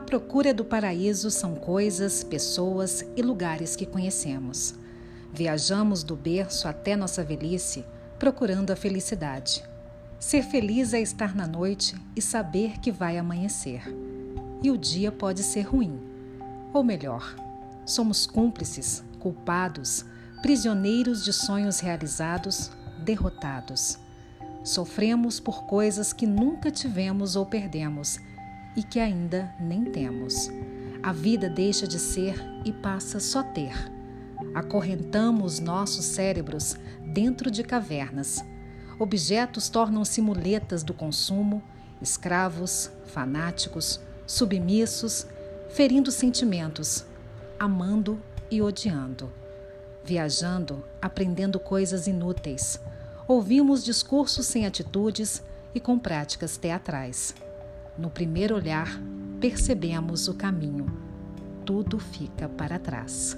procura do paraíso são coisas, pessoas e lugares que conhecemos. Viajamos do berço até nossa velhice procurando a felicidade. Ser feliz é estar na noite e saber que vai amanhecer. E o dia pode ser ruim. Ou melhor, somos cúmplices, culpados, prisioneiros de sonhos realizados, derrotados. Sofremos por coisas que nunca tivemos ou perdemos e que ainda nem temos. A vida deixa de ser e passa só ter. Acorrentamos nossos cérebros dentro de cavernas. Objetos tornam-se muletas do consumo, escravos, fanáticos, submissos, ferindo sentimentos, amando e odiando. Viajando, aprendendo coisas inúteis. Ouvimos discursos sem atitudes e com práticas teatrais. No primeiro olhar, percebemos o caminho. Tudo fica para trás.